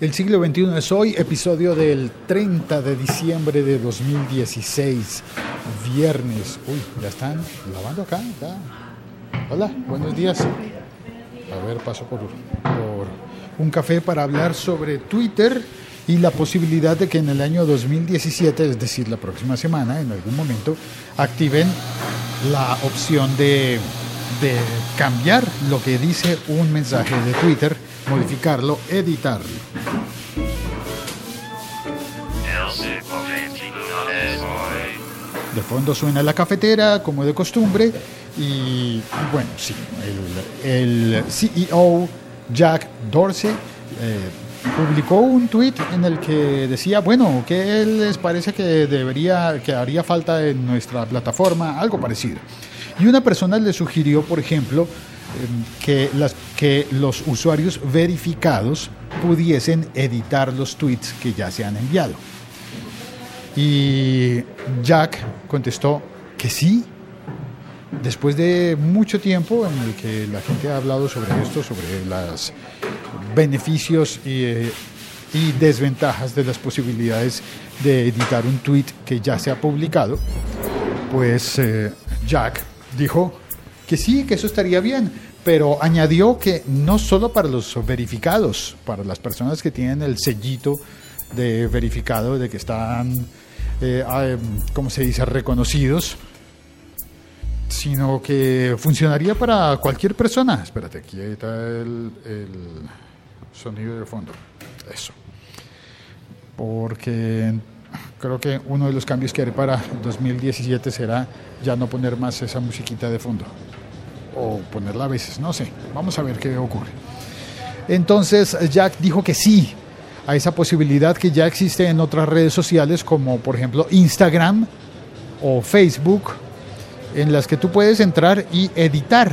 El siglo XXI es hoy, episodio del 30 de diciembre de 2016, viernes. Uy, ya están lavando acá. Hola, buenos días. A ver, paso por, un café para hablar sobre Twitter y la posibilidad de que en el año 2017, es decir, la próxima semana, en algún momento, activen la opción de cambiar lo que dice un mensaje de Twitter, modificarlo, editarlo. De fondo suena la cafetera, como de costumbre, y bueno, sí, el, CEO Jack Dorsey eh, publicó un tweet en el que decía, bueno, ¿qué les parece que debería, que haría falta en nuestra plataforma? Algo parecido. Y una persona le sugirió, por ejemplo, em, que, que los usuarios verificados pudiesen editar los tweets que ya se han enviado. Y Jack contestó que sí. Después de mucho tiempo en el que la gente ha hablado sobre esto, sobre los beneficios y, eh, y desventajas de las posibilidades de editar un tweet que ya se ha publicado, pues eh, Jack dijo que sí, que eso estaría bien, pero añadió que no solo para los verificados, para las personas que tienen el sellito de verificado, de que están, eh, ah, como se dice?, reconocidos, sino que funcionaría para cualquier persona. Espérate, aquí está el, el sonido de fondo. Eso. Porque creo que uno de los cambios que haré para 2017 será ya no poner más esa musiquita de fondo. O ponerla a veces, no sé. Vamos a ver qué ocurre. Entonces Jack dijo que sí a esa posibilidad que ya existe en otras redes sociales como por ejemplo Instagram o Facebook en las que tú puedes entrar y editar.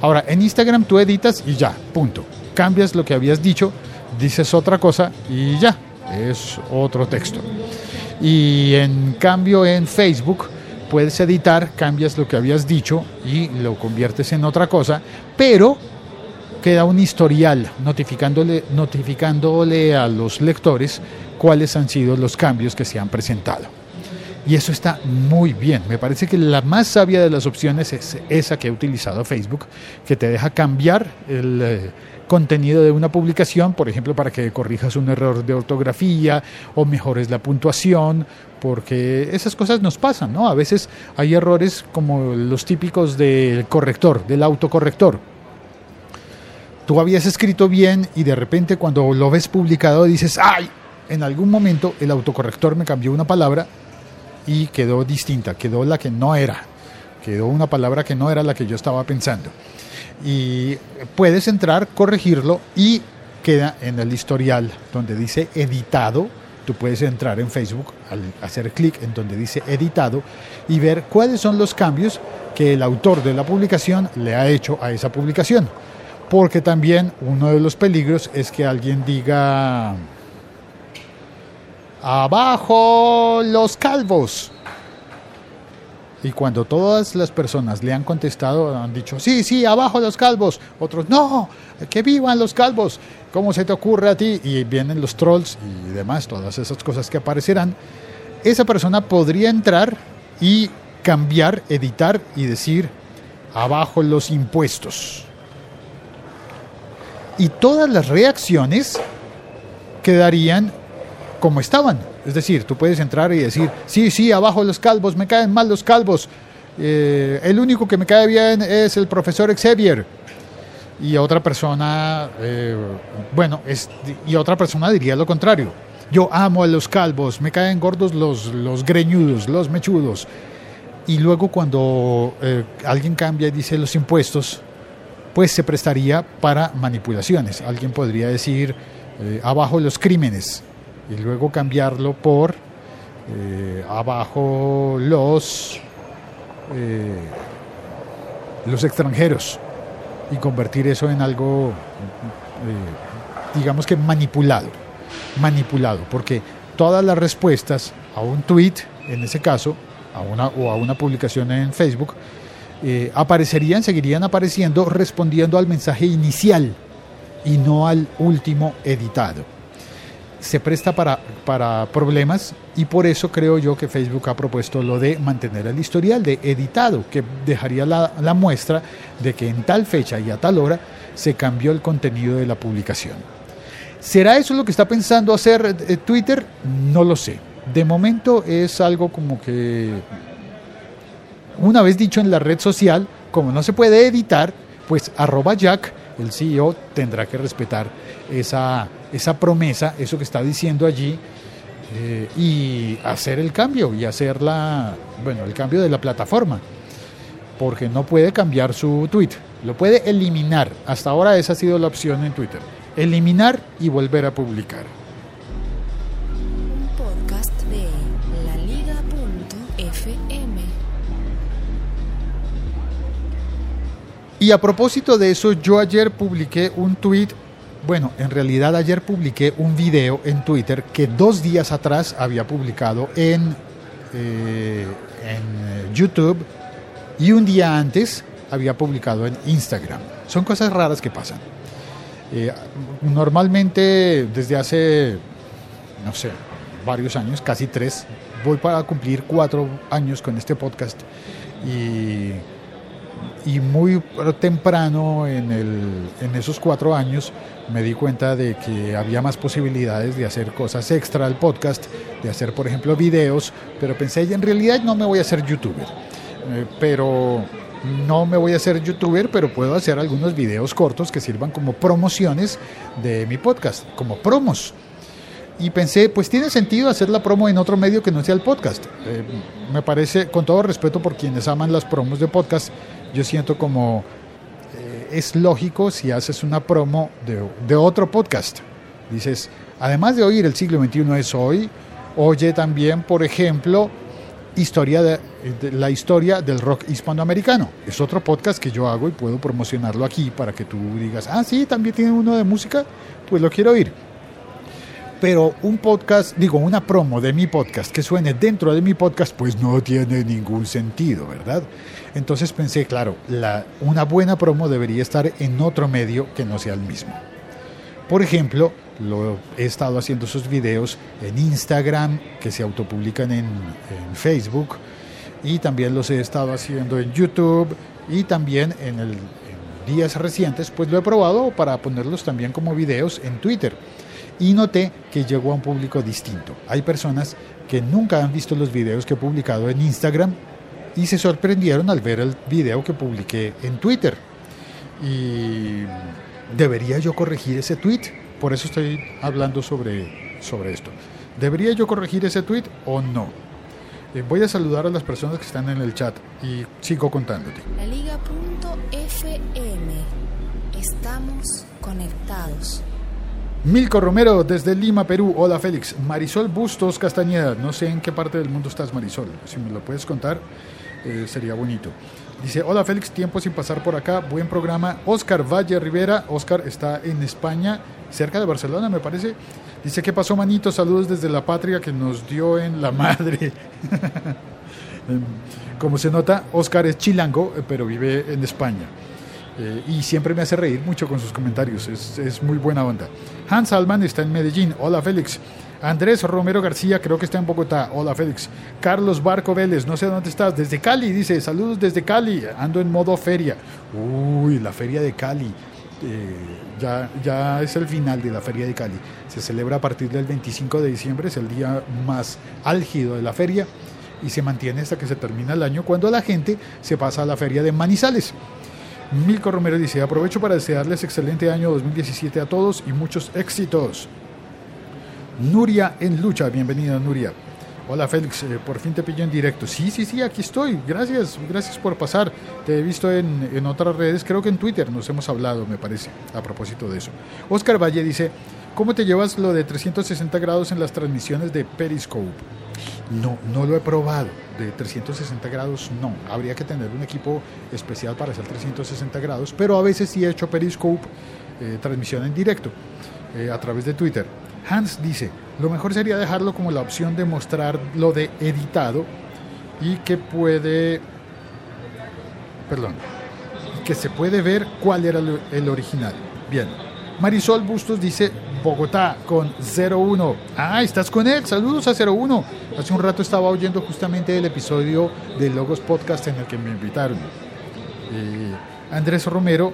Ahora, en Instagram tú editas y ya, punto. Cambias lo que habías dicho, dices otra cosa y ya, es otro texto. Y en cambio en Facebook puedes editar, cambias lo que habías dicho y lo conviertes en otra cosa, pero queda un historial notificándole, notificándole a los lectores cuáles han sido los cambios que se han presentado. Y eso está muy bien. Me parece que la más sabia de las opciones es esa que ha utilizado Facebook, que te deja cambiar el eh, contenido de una publicación, por ejemplo, para que corrijas un error de ortografía o mejores la puntuación, porque esas cosas nos pasan, ¿no? A veces hay errores como los típicos del corrector, del autocorrector. Tú habías escrito bien y de repente cuando lo ves publicado dices, ay, en algún momento el autocorrector me cambió una palabra y quedó distinta, quedó la que no era, quedó una palabra que no era la que yo estaba pensando. Y puedes entrar, corregirlo y queda en el historial donde dice editado. Tú puedes entrar en Facebook al hacer clic en donde dice editado y ver cuáles son los cambios que el autor de la publicación le ha hecho a esa publicación. Porque también uno de los peligros es que alguien diga abajo los calvos. Y cuando todas las personas le han contestado, han dicho, sí, sí, abajo los calvos. Otros, no, que vivan los calvos. ¿Cómo se te ocurre a ti? Y vienen los trolls y demás, todas esas cosas que aparecerán. Esa persona podría entrar y cambiar, editar y decir, abajo los impuestos. Y todas las reacciones quedarían como estaban. Es decir, tú puedes entrar y decir, sí, sí, abajo los calvos, me caen mal los calvos. Eh, el único que me cae bien es el profesor Xavier. Y otra persona, eh, bueno, es, y otra persona diría lo contrario. Yo amo a los calvos, me caen gordos los, los greñudos, los mechudos. Y luego cuando eh, alguien cambia y dice los impuestos, pues se prestaría para manipulaciones. Alguien podría decir abajo los crímenes y luego cambiarlo por eh, abajo los eh, los extranjeros y convertir eso en algo eh, digamos que manipulado manipulado porque todas las respuestas a un tweet en ese caso a una o a una publicación en Facebook aparecerían seguirían apareciendo respondiendo al mensaje inicial y no al último editado se presta para, para problemas y por eso creo yo que Facebook ha propuesto lo de mantener el historial de editado, que dejaría la, la muestra de que en tal fecha y a tal hora se cambió el contenido de la publicación. ¿Será eso lo que está pensando hacer eh, Twitter? No lo sé. De momento es algo como que, una vez dicho en la red social, como no se puede editar, pues arroba Jack, el CEO, tendrá que respetar esa, esa promesa, eso que está diciendo allí, eh, y hacer el cambio, y hacer la, bueno, el cambio de la plataforma, porque no puede cambiar su tweet, lo puede eliminar. Hasta ahora esa ha sido la opción en Twitter, eliminar y volver a publicar. Y a propósito de eso, yo ayer publiqué un tweet, bueno, en realidad ayer publiqué un video en Twitter que dos días atrás había publicado en, eh, en YouTube y un día antes había publicado en Instagram. Son cosas raras que pasan. Eh, normalmente desde hace, no sé, varios años, casi tres, voy para cumplir cuatro años con este podcast y y muy temprano en, el, en esos cuatro años me di cuenta de que había más posibilidades de hacer cosas extra al podcast, de hacer por ejemplo videos, pero pensé, en realidad no me voy a hacer youtuber, eh, pero no me voy a hacer youtuber, pero puedo hacer algunos videos cortos que sirvan como promociones de mi podcast, como promos y pensé, pues tiene sentido hacer la promo en otro medio que no sea el podcast. Eh, me parece, con todo respeto por quienes aman las promos de podcast, yo siento como eh, es lógico si haces una promo de, de, otro podcast. Dices, además de oír el siglo XXI es hoy, oye también, por ejemplo, historia de, la historia del rock hispanoamericano. Es otro podcast que yo hago y puedo promocionarlo aquí para que tú digas, ah, sí, también tiene uno de música, pues lo quiero oír pero un podcast, digo, una promo de mi podcast que suene dentro de mi podcast, pues no tiene ningún sentido, ¿verdad? Entonces pensé, claro, la, una buena promo debería estar en otro medio que no sea el mismo. Por ejemplo, lo, he estado haciendo esos videos en Instagram, que se autopublican en, en Facebook, y también los he estado haciendo en YouTube, y también en, el, en días recientes, pues lo he probado para ponerlos también como videos en Twitter y noté que llegó a un público distinto. Hay personas que nunca han visto los videos que he publicado en Instagram y se sorprendieron al ver el video que publiqué en Twitter. Y debería yo corregir ese tweet, por eso estoy hablando sobre, sobre esto. ¿Debería yo corregir ese tweet o no? Eh, voy a saludar a las personas que están en el chat y sigo contándote. La Liga.fm. Estamos conectados. Milko Romero desde Lima, Perú. Hola Félix. Marisol Bustos Castañeda. No sé en qué parte del mundo estás Marisol. Si me lo puedes contar eh, sería bonito. Dice, hola Félix, tiempo sin pasar por acá. Buen programa. Oscar Valle Rivera. Oscar está en España, cerca de Barcelona me parece. Dice, ¿qué pasó manito? Saludos desde la patria que nos dio en la madre. Como se nota, Oscar es chilango, eh, pero vive en España. Eh, y siempre me hace reír mucho con sus comentarios, es, es, muy buena onda. Hans Alman está en Medellín, hola Félix. Andrés Romero García, creo que está en Bogotá, hola Félix. Carlos Barco Vélez, no sé dónde estás, desde Cali, dice, saludos desde Cali, ando en modo feria. Uy, la feria de Cali. Eh, ya, ya es el final de la feria de Cali. Se celebra a partir del 25 de diciembre, es el día más álgido de la feria y se mantiene hasta que se termina el año cuando la gente se pasa a la feria de Manizales. Milko Romero dice, aprovecho para desearles excelente año 2017 a todos y muchos éxitos. Nuria en lucha, bienvenida Nuria. Hola Félix, eh, por fin te pillo en directo. Sí, sí, sí, aquí estoy. Gracias, gracias por pasar. Te he visto en, en otras redes, creo que en Twitter nos hemos hablado, me parece, a propósito de eso. Oscar Valle dice, ¿cómo te llevas lo de 360 grados en las transmisiones de Periscope? No, no lo he probado. De 360 grados, no. Habría que tener un equipo especial para hacer 360 grados, pero a veces sí he hecho Periscope, eh, transmisión en directo, eh, a través de Twitter. Hans dice, lo mejor sería dejarlo como la opción de mostrar lo de editado y que puede, perdón, que se puede ver cuál era el original. Bien, Marisol Bustos dice Bogotá con 01. Ah, estás con él. Saludos a 01. Hace un rato estaba oyendo justamente el episodio de Logos Podcast en el que me invitaron. Eh, Andrés Romero,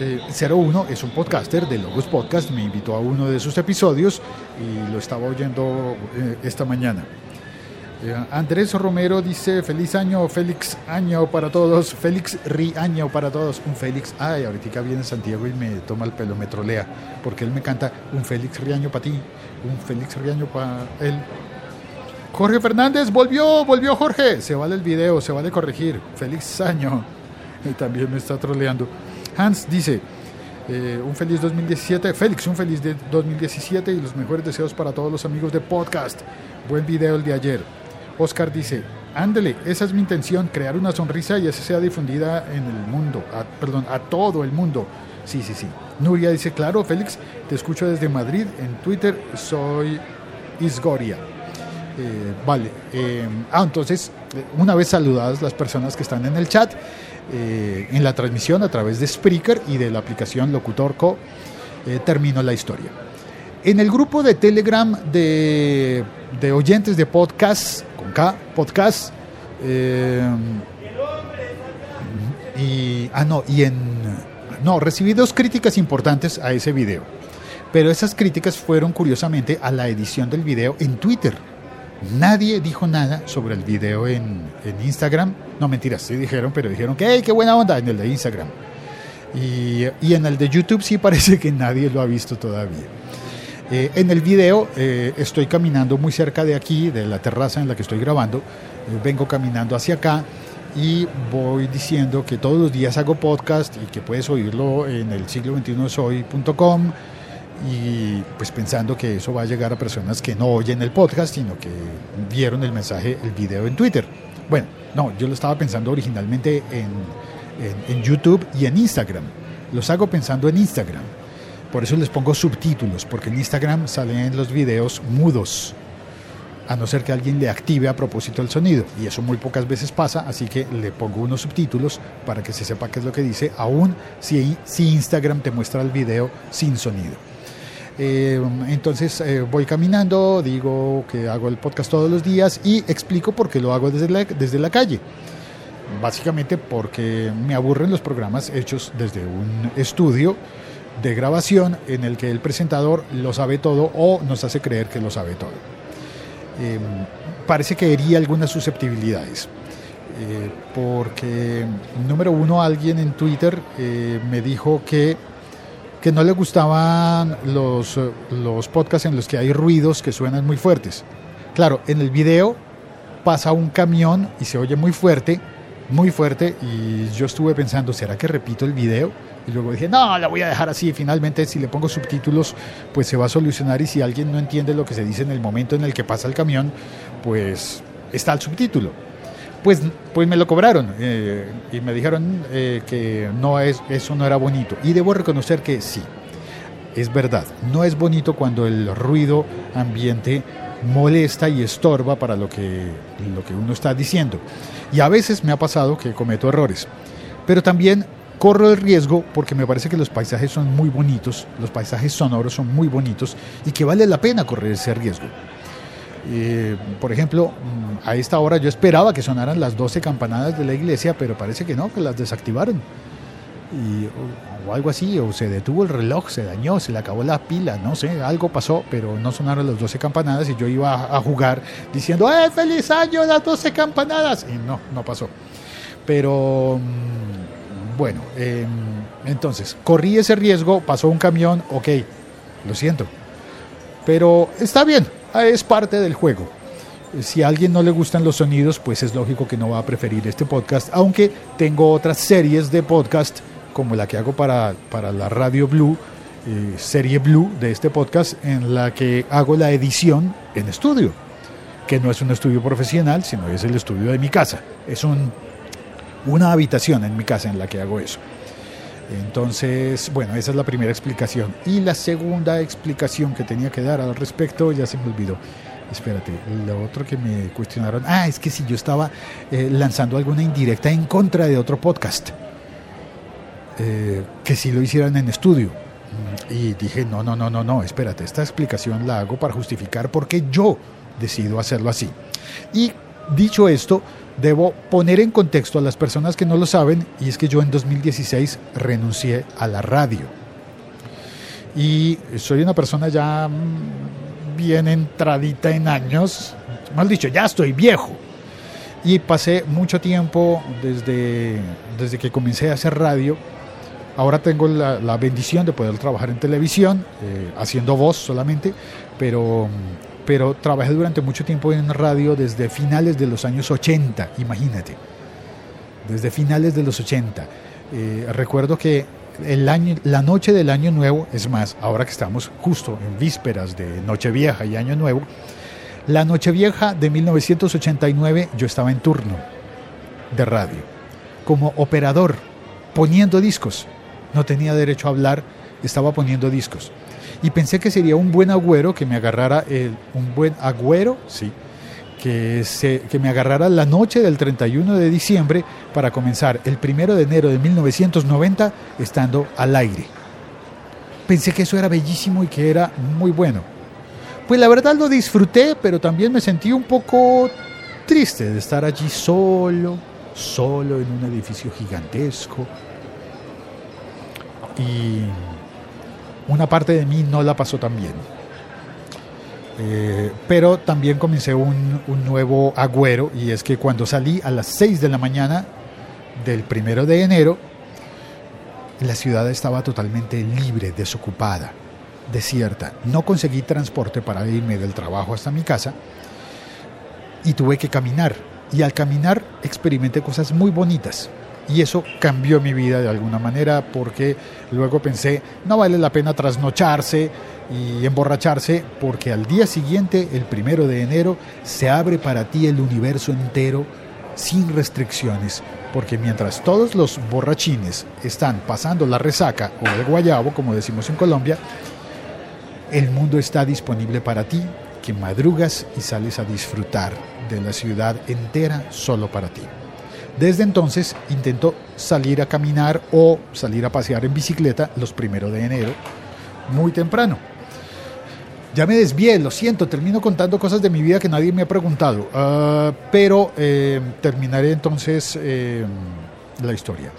eh, 01, es un podcaster de Logos Podcast. Me invitó a uno de sus episodios y lo estaba oyendo eh, esta mañana. Eh, Andrés Romero dice feliz año, Félix año para todos, Félix Ri año para todos, un Félix, ay, ahorita viene Santiago y me toma el pelo, me trolea, porque él me canta un Félix Riaño para ti, un Félix Riaño para él. Jorge Fernández volvió, volvió Jorge, se vale el video, se vale corregir, feliz año, y también me está troleando. Hans dice, eh, un feliz 2017, Félix, un feliz de 2017 y los mejores deseos para todos los amigos de podcast. Buen video el de ayer. Oscar dice, ándele, esa es mi intención, crear una sonrisa y esa sea difundida en el mundo, perdón, a todo el mundo. Sí, sí, sí. Nuria dice, claro, Félix, te escucho desde Madrid, en Twitter soy Isgoria. Eh, vale, eh, ah, entonces, una vez saludadas las personas que están en el chat, eh, en la transmisión a través de Spreaker y de la aplicación Locutorco, eh, termino la historia. En el grupo de Telegram de, de oyentes de podcast, K, podcast, eh, y, ah, no, y en, no, recibí dos críticas importantes a ese video, pero esas críticas fueron curiosamente a la edición del video en Twitter. Nadie dijo nada sobre el video en, en Instagram. No, mentiras, sí dijeron, pero dijeron que, hey, qué buena onda en el de Instagram. Y, y en el de YouTube sí parece que nadie lo ha visto todavía. Eh, en el video eh, estoy caminando muy cerca de aquí, de la terraza en la que estoy grabando. Eh, vengo caminando hacia acá y voy diciendo que todos los días hago podcast y que puedes oírlo en el siglo 21 soy.com y pues pensando que eso va a llegar a personas que no oyen el podcast, sino que vieron el mensaje, el video en Twitter. Bueno, no, yo lo estaba pensando originalmente en, en, en YouTube y en Instagram. Los hago pensando en Instagram. Por eso les pongo subtítulos, porque en Instagram salen los videos mudos, a no ser que alguien le active a propósito el sonido. Y eso muy pocas veces pasa, así que le pongo unos subtítulos para que se sepa qué es lo que dice, aún si, si Instagram te muestra el video sin sonido. Eh, entonces eh, voy caminando, digo que hago el podcast todos los días y explico por qué lo hago desde desde la calle. Básicamente porque me aburren los programas hechos desde un estudio de grabación en el que el presentador lo sabe todo o nos hace creer que lo sabe todo. Eh, parece que hería algunas susceptibilidades. Eh, porque, número uno, alguien en Twitter eh, me dijo que, que no le gustaban los, los podcasts en los que hay ruidos que suenan muy fuertes. Claro, en el video pasa un camión y se oye muy fuerte, muy fuerte, y yo estuve pensando, ¿será que repito el video? Y luego dije, no, la voy a dejar así. Finalmente, si le pongo subtítulos, pues se va a solucionar. Y si alguien no entiende lo que se dice en el momento en el que pasa el camión, pues está el subtítulo. Pues, pues me lo cobraron eh, y me dijeron eh, que no es, eso no era bonito. Y debo reconocer que sí, es verdad. No es bonito cuando el ruido ambiente molesta y estorba para lo que, lo que uno está diciendo. Y a veces me ha pasado que cometo errores. Pero también corro el riesgo porque me parece que los paisajes son muy bonitos, los paisajes sonoros son muy bonitos y que vale la pena correr ese riesgo. Eh, por ejemplo, a esta hora yo esperaba que sonaran las 12 campanadas de la iglesia, pero parece que no, que las desactivaron. O, algo así, o se detuvo el reloj, se dañó, se le acabó la pila, no sé, algo pasó, pero no sonaron las 12 campanadas y yo iba a, jugar diciendo, ¡eh, feliz año, las 12 campanadas! Y no, no pasó. Pero bueno, eh, entonces, corrí ese riesgo, pasó un camión, ok, lo siento. Pero está bien, es parte del juego. Si a alguien no le gustan los sonidos, pues es lógico que no va a preferir este podcast, aunque tengo otras series de podcast, como la que hago para, para la Radio Blue, eh, serie Blue de este podcast, en la que hago la edición en estudio, que no es un estudio profesional, sino es el estudio de mi casa. Es un una habitación en mi casa en la que hago eso. Entonces, bueno, esa es la primera explicación. Y la segunda explicación que tenía que dar al respecto ya se me olvidó. Espérate, lo otro que me cuestionaron, ah, es que si yo estaba eh, lanzando alguna indirecta en contra de otro podcast, eh, que si lo hicieran en estudio. Y dije, no, no, no, no, no, espérate, esta explicación la hago para justificar por qué yo decido hacerlo así. Y dicho esto, debo poner en contexto a las personas que no lo saben, y es que yo en 2016 renuncié a la radio. Y soy una persona ya mm, bien entradita en años, mal dicho, ya estoy viejo. Y pasé mucho tiempo desde, desde que comencé a hacer radio. Ahora tengo la, bendición de poder trabajar en televisión, eh, haciendo voz solamente, pero, pero trabajé durante mucho tiempo en radio desde finales de los años 80, imagínate. Desde finales de los 80. Eh, recuerdo que el año, la noche del Año Nuevo, es más, ahora que estamos justo en vísperas de Nochevieja y Año Nuevo, la Nochevieja de 1989 yo estaba en turno de radio, como operador, poniendo discos. No tenía derecho a hablar, estaba poniendo discos. Y pensé que sería un buen agüero que me agarrara, el, un buen agüero, sí, que, se, que me agarrara la noche del 31 de diciembre para comenzar el 1 de enero de 1990 estando al aire. Pensé que eso era bellísimo y que era muy bueno pues la verdad lo disfruté, pero también me sentí un poco triste de estar allí solo, solo en un edificio gigantesco. Y una parte de mí no la pasó tan bien. Eh, pero también comencé un, un, nuevo agüero y es que cuando salí a las 6 de la mañana del primero de enero, la ciudad estaba totalmente libre, desocupada desierta. No conseguí transporte para irme del trabajo hasta mi casa y tuve que caminar. Y al caminar experimenté cosas muy bonitas. Y eso cambió mi vida de alguna manera porque luego pensé, no vale la pena trasnocharse y emborracharse porque al día siguiente, el primero de enero, se abre para ti el universo entero sin restricciones. Porque mientras todos los borrachines están pasando la resaca o el guayabo, como decimos en Colombia, el mundo está disponible para ti, que madrugas y sales a disfrutar de la ciudad entera solo para ti. Desde entonces intento salir a caminar o salir a pasear en bicicleta los primeros de enero, muy temprano. Ya me desvié, lo siento, termino contando cosas de mi vida que nadie me ha preguntado, uh, pero eh, terminaré entonces eh, la historia.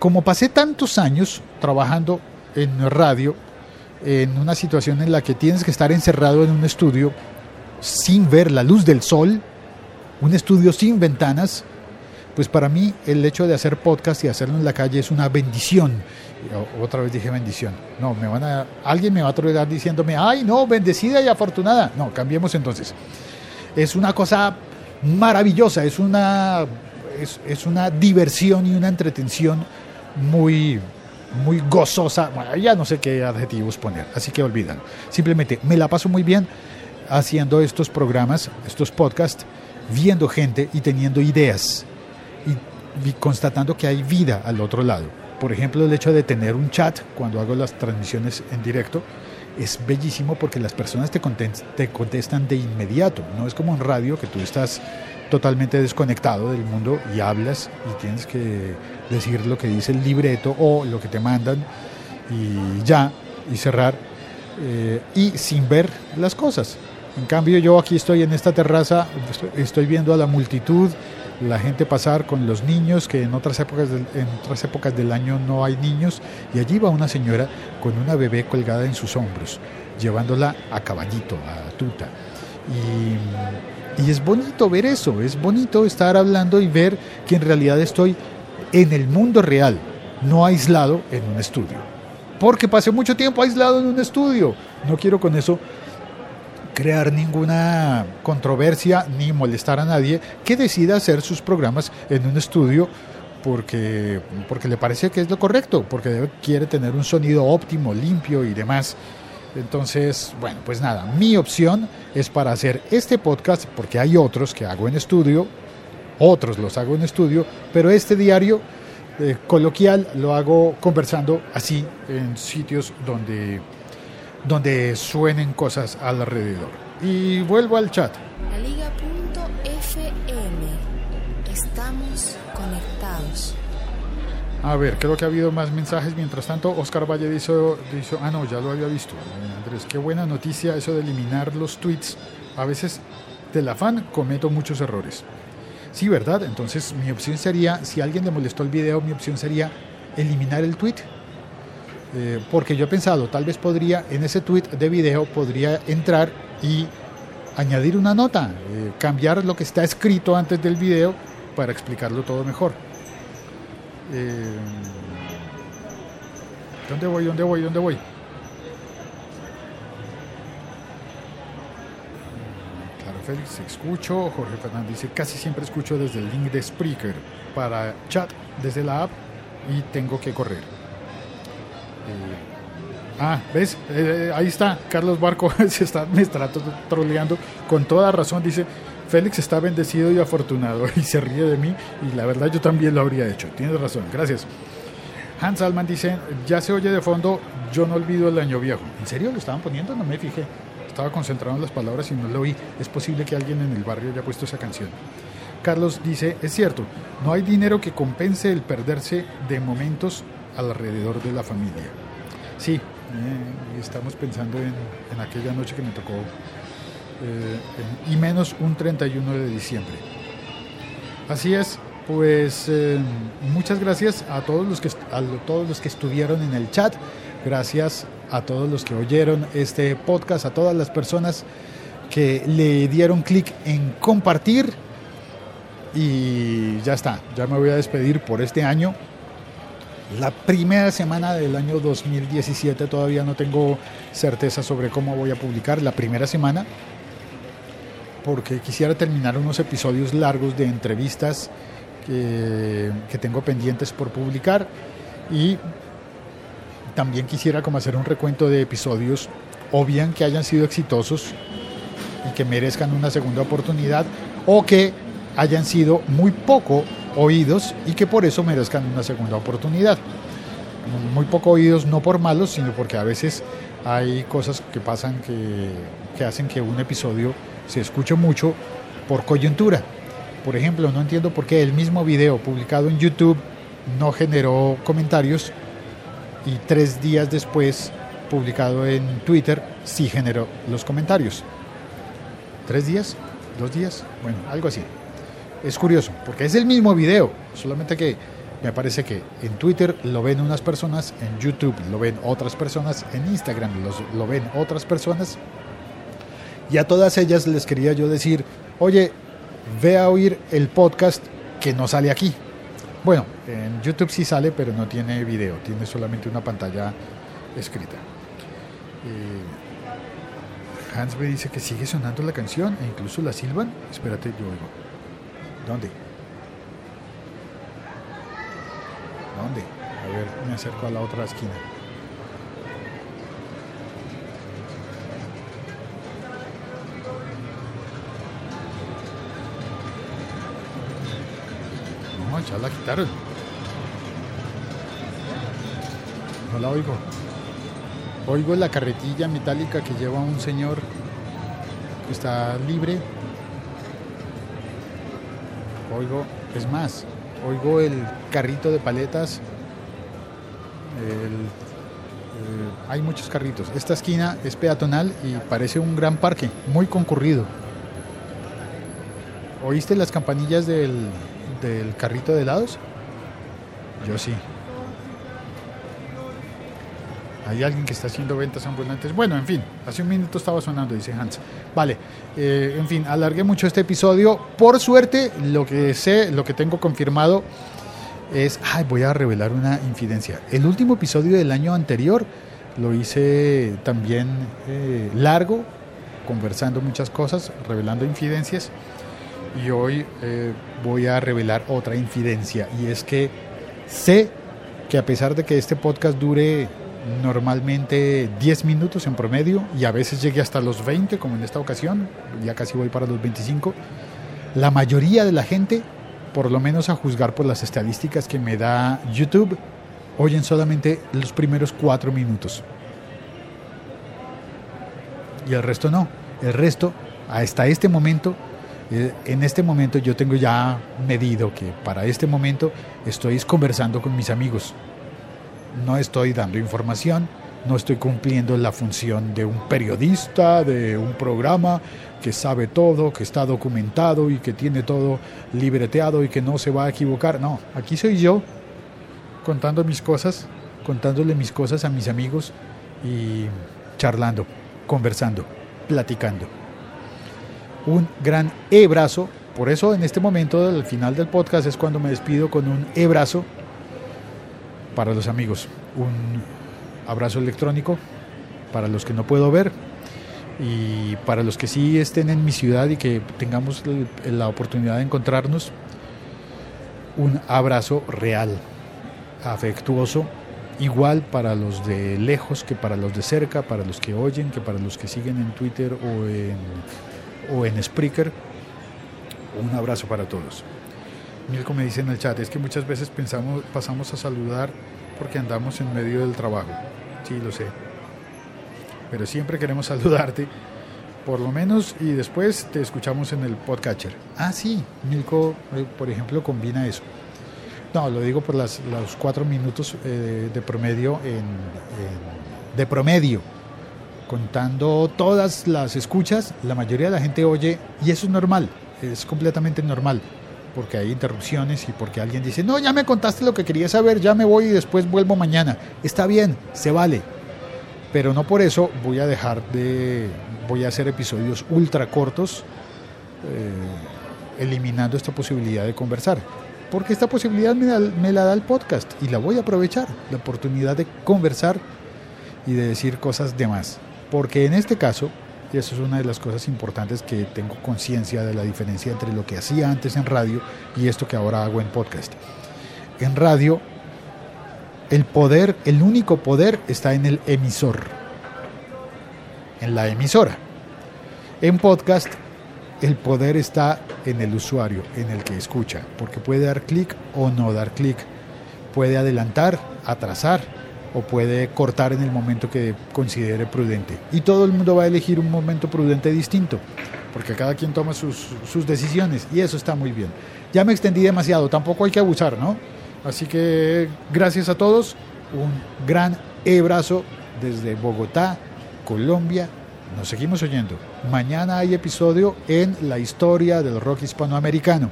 Como pasé tantos años trabajando en radio, en una situación en la que tienes que estar encerrado en un estudio sin ver la luz del sol, un estudio sin ventanas, pues para mí el hecho de hacer podcast y hacerlo en la calle es una bendición. Otra vez dije bendición. No, me van a, alguien me va a trolear diciéndome, ay no, bendecida y afortunada. No, cambiemos entonces. Es una cosa maravillosa, es una, es, es una diversión y una entretención muy, muy gozosa, bueno, ya no sé qué adjetivos poner, así que olvidan. Simplemente me la paso muy bien haciendo estos programas, estos podcasts, viendo gente y teniendo ideas constatando que hay vida al otro lado. Por ejemplo, el hecho de tener un chat cuando hago las transmisiones en directo es bellísimo porque las personas te, te contestan de inmediato. No es como en radio que tú estás totalmente desconectado del mundo y hablas y tienes que decir lo que dice el libreto o lo que te mandan y ya, y cerrar, eh, y sin ver las cosas. En cambio yo aquí estoy en esta terraza, estoy viendo a la multitud, la gente pasar con los niños, que en otras épocas del, en otras épocas del año no hay niños, y allí va una señora con una bebé colgada en sus hombros, llevándola a caballito, a tuta. Y, y es bonito ver eso, es bonito estar hablando y ver que en realidad estoy en el mundo real, no aislado en un estudio. Porque pasé mucho tiempo aislado en un estudio. No quiero con eso crear ninguna controversia ni molestar a nadie que decida hacer sus programas en un estudio porque, porque le parece que es lo correcto, porque quiere tener un sonido óptimo, limpio y demás. Entonces, bueno, pues nada, mi opción es para hacer este podcast, porque hay otros que hago en estudio, otros los hago en estudio, pero este diario eh, coloquial lo hago conversando así en sitios donde, donde suenen cosas alrededor. Y vuelvo al chat. La Liga.fm. Estamos conectados. A ver, creo que ha habido más mensajes. Mientras tanto, Oscar Valle dice, dice ah, no, ya lo había visto. Andrés, qué buena noticia eso de eliminar los tweets. A veces, del afán, cometo muchos errores. Sí, ¿verdad? Entonces, mi opción sería, si alguien le molestó el video, mi opción sería eliminar el tweet. Eh, porque yo he pensado, tal vez podría, en ese tweet de video, podría entrar y añadir una nota, eh, cambiar lo que está escrito antes del video para explicarlo todo mejor. Eh, ¿Dónde voy? ¿Dónde voy? ¿Dónde voy? Claro, Félix, escucho. Jorge Fernández dice, casi siempre escucho desde el link de Spreaker para chat desde la app y tengo que correr. Eh, ah, ¿ves? Eh, ahí está, Carlos Barco se está, me está troleando con toda razón. Dice, Félix está bendecido y afortunado y se ríe de mí y la verdad yo también lo habría hecho. Tienes razón, gracias. Hans Alman dice, ya se oye de fondo, yo no olvido el año viejo. ¿En serio lo estaban poniendo? No me fijé. Estaba concentrado en las palabras y no lo oí. Es posible que alguien en el barrio haya puesto esa canción. Carlos dice, es cierto, no hay dinero que compense el perderse de momentos alrededor de la familia. Sí, eh, estamos pensando en, en aquella noche que me tocó eh, y menos un 31 de diciembre. Así es, pues eh, muchas gracias a todos los que a todos los que estuvieron en el chat, gracias a todos los que oyeron este podcast, a todas las personas que le dieron clic en compartir y ya está, ya me voy a despedir por este año. La primera semana del año 2017 todavía no tengo certeza sobre cómo voy a publicar la primera semana, porque quisiera terminar unos episodios largos de entrevistas que, tengo pendientes por publicar y también quisiera como hacer un recuento de episodios o bien que hayan sido exitosos y que merezcan una segunda oportunidad o que hayan sido muy poco oídos y que por eso merezcan una segunda oportunidad. Muy poco oídos no por malos, sino porque a veces hay cosas que pasan que, que hacen que un episodio se escucha mucho por coyuntura. Por ejemplo, no entiendo por qué el mismo video publicado en YouTube no generó comentarios y tres días después publicado en Twitter sí generó los comentarios. ¿Tres días? ¿Dos días? Bueno, algo así. Es curioso, porque es el mismo video, solamente que me parece que en Twitter lo ven unas personas, en YouTube lo ven otras personas, en Instagram lo ven otras personas y a todas ellas les quería yo decir, oye, ve a oír el podcast que no sale aquí. Bueno, en YouTube sí sale, pero no tiene video, tiene solamente una pantalla escrita. Eh, Hans me dice que sigue sonando la canción e incluso la silban. Espérate, yo oigo. ¿Dónde? ¿Dónde? A ver, me acerco a la otra esquina. ya la quitaron. No la oigo. Oigo la carretilla metálica que lleva un señor que está libre. Oigo, es más, oigo el carrito de paletas. Eh, hay muchos carritos. Esta esquina es peatonal y parece un gran parque, muy concurrido. ¿Oíste las campanillas del, del carrito de helados? Yo sí. Hay alguien que está haciendo ventas ambulantes. Bueno, en fin, hace un minuto estaba sonando, dice Hans. Vale, eh, en fin, alargué mucho este episodio. Por suerte, lo que sé, lo que tengo confirmado es. Ay, voy a revelar una infidencia. El último episodio del año anterior lo hice también eh, largo, conversando muchas cosas, revelando infidencias y hoy eh, voy a revelar otra infidencia y es que sé que a pesar de que este podcast dure normalmente 10 minutos en promedio y a veces llegue hasta los 20 como en esta ocasión, ya casi voy para los 25, la mayoría de la gente, por lo menos a juzgar por las estadísticas que me da YouTube, oyen solamente los primeros 4 minutos. Y el resto no. El resto, hasta este momento, Eh, en este momento yo tengo ya medido que para este momento estoy conversando con mis amigos. No estoy dando información, no estoy cumpliendo la función de un periodista, de un programa que sabe todo, que está documentado y que tiene todo libreteado y que no se va a equivocar. No, aquí soy yo contando mis cosas, contándole mis cosas a mis amigos y charlando, conversando, platicando. Un gran e-brazo, por eso en este momento, al final del podcast, es cuando me despido con un e-brazo para los amigos. Un abrazo electrónico para los que no puedo ver y para los que sí estén en mi ciudad y que tengamos la oportunidad de encontrarnos, un abrazo real, afectuoso, igual para los de lejos que para los de cerca, para los que oyen, que para los que siguen en Twitter o en, o en Spreaker. Un abrazo para todos. Milko me dice en el chat, es que muchas veces pensamos, pasamos a saludar porque andamos en medio del trabajo. Sí, lo sé. Pero siempre queremos saludarte, por lo menos, y después te escuchamos en el podcatcher. Ah, sí, Milko, eh, por ejemplo, combina eso. No, lo digo por las, los cuatro minutos eh, de promedio en, de promedio. Contando todas las escuchas, la mayoría de la gente oye, y eso es normal, es completamente normal porque hay interrupciones y porque alguien dice, no, ya me contaste lo que quería saber, ya me voy y después vuelvo mañana. Está bien, se vale. Pero no por eso voy a dejar de, voy a hacer episodios ultra cortos, eh, eliminando esta posibilidad de conversar. Porque esta posibilidad me, me la da el podcast y la voy a aprovechar, la oportunidad de conversar y de decir cosas de más. Porque en este caso, y eso es una de las cosas importantes que tengo conciencia de la diferencia entre lo que hacía antes en radio y esto que ahora hago en podcast. En radio, el poder, el único poder está en el emisor, en la emisora. En podcast, el poder está en el usuario, en el que escucha, porque puede dar clic o no dar clic, puede adelantar, atrasar, o puede cortar en el momento que considere prudente. Y todo el mundo va a elegir un momento prudente distinto, porque cada quien toma sus, sus decisiones y eso está muy bien. Ya me extendí demasiado, tampoco hay que abusar, ¿no? Así que gracias a todos, un gran abrazo desde Bogotá, Colombia. Nos seguimos oyendo. Mañana hay episodio en la historia del rock hispanoamericano,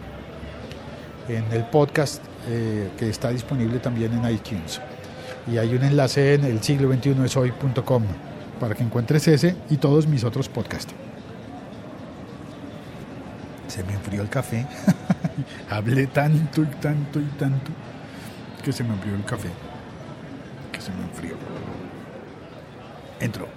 en el podcast eh, que está disponible también en iTunes y hay un enlace en el siglo 21 es hoy.com para que encuentres ese y todos mis otros podcasts. Se me enfrió el café. Hablé tanto y tanto y tanto que se me enfrió el café. Que se me enfrió. Entró.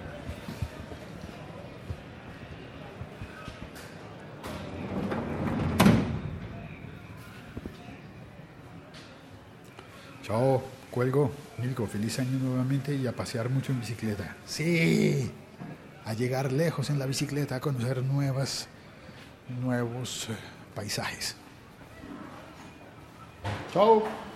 Chao, cuelgo. Feliz año nuevamente y a pasear mucho en bicicleta. Sí, a llegar lejos en la bicicleta, a conocer nuevas, nuevos eh, paisajes. Chao.